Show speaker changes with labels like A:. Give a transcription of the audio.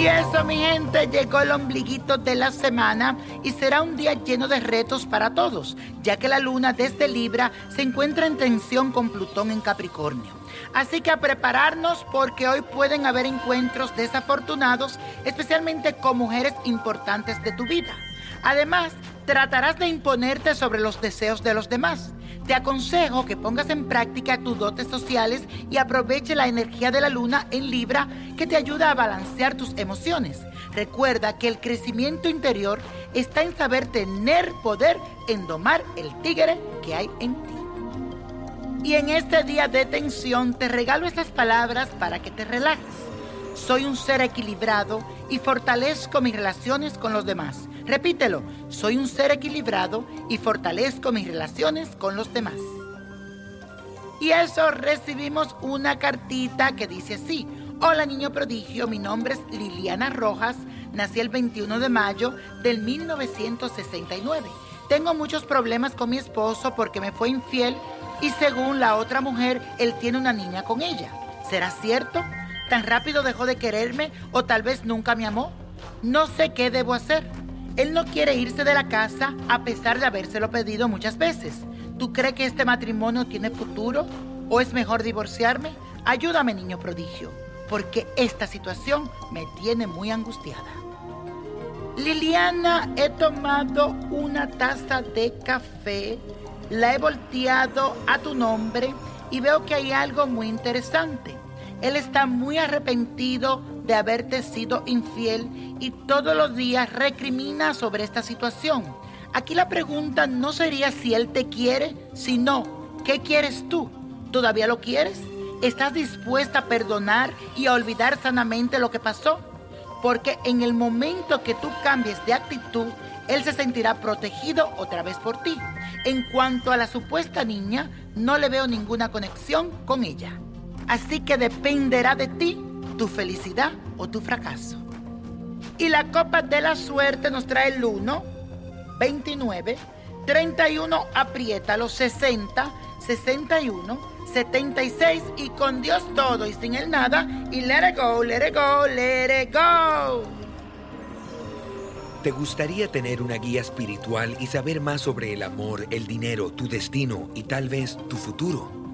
A: Y eso, mi gente, llegó el ombliguito de la semana y será un día lleno de retos para todos, ya que la luna desde Libra se encuentra en tensión con Plutón en Capricornio. Así que a prepararnos porque hoy pueden haber encuentros desafortunados, especialmente con mujeres importantes de tu vida. Además, tratarás de imponerte sobre los deseos de los demás. Te aconsejo que pongas en práctica tus dotes sociales y aproveche la energía de la luna en Libra que te ayuda a balancear tus emociones. Recuerda que el crecimiento interior está en saber tener poder en domar el tigre que hay en ti. Y en este día de tensión te regalo estas palabras para que te relajes. Soy un ser equilibrado y fortalezco mis relaciones con los demás. Repítelo, soy un ser equilibrado y fortalezco mis relaciones con los demás. Y eso recibimos una cartita que dice así. Hola niño prodigio, mi nombre es Liliana Rojas, nací el 21 de mayo del 1969. Tengo muchos problemas con mi esposo porque me fue infiel y según la otra mujer, él tiene una niña con ella. ¿Será cierto? ¿Tan rápido dejó de quererme o tal vez nunca me amó? No sé qué debo hacer. Él no quiere irse de la casa a pesar de habérselo pedido muchas veces. ¿Tú crees que este matrimonio tiene futuro? ¿O es mejor divorciarme? Ayúdame, niño prodigio, porque esta situación me tiene muy angustiada. Liliana, he tomado una taza de café, la he volteado a tu nombre y veo que hay algo muy interesante. Él está muy arrepentido de haberte sido infiel y todos los días recrimina sobre esta situación. Aquí la pregunta no sería si él te quiere, sino ¿qué quieres tú? ¿Todavía lo quieres? ¿Estás dispuesta a perdonar y a olvidar sanamente lo que pasó? Porque en el momento que tú cambies de actitud, él se sentirá protegido otra vez por ti. En cuanto a la supuesta niña, no le veo ninguna conexión con ella. Así que dependerá de ti tu felicidad o tu fracaso. Y la copa de la suerte nos trae el 1, 29, 31, aprieta los 60, 61, 76 y con Dios todo y sin el nada y let it go, let it go, let it go.
B: ¿Te gustaría tener una guía espiritual y saber más sobre el amor, el dinero, tu destino y tal vez tu futuro?